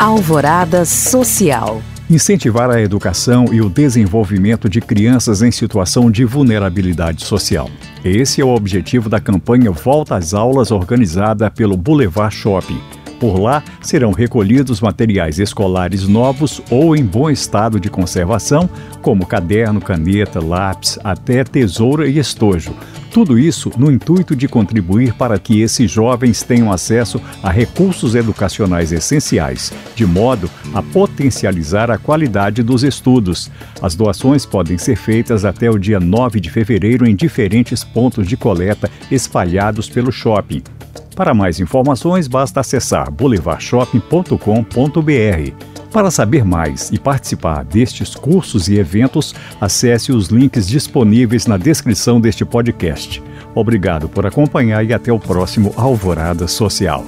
Alvorada Social. Incentivar a educação e o desenvolvimento de crianças em situação de vulnerabilidade social. Esse é o objetivo da campanha Volta às Aulas organizada pelo Boulevard Shopping. Por lá serão recolhidos materiais escolares novos ou em bom estado de conservação, como caderno, caneta, lápis, até tesoura e estojo, tudo isso no intuito de contribuir para que esses jovens tenham acesso a recursos educacionais essenciais, de modo a potencializar a qualidade dos estudos. As doações podem ser feitas até o dia 9 de fevereiro em diferentes pontos de coleta espalhados pelo shopping. Para mais informações, basta acessar boulevardshopping.com.br. Para saber mais e participar destes cursos e eventos, acesse os links disponíveis na descrição deste podcast. Obrigado por acompanhar e até o próximo Alvorada Social.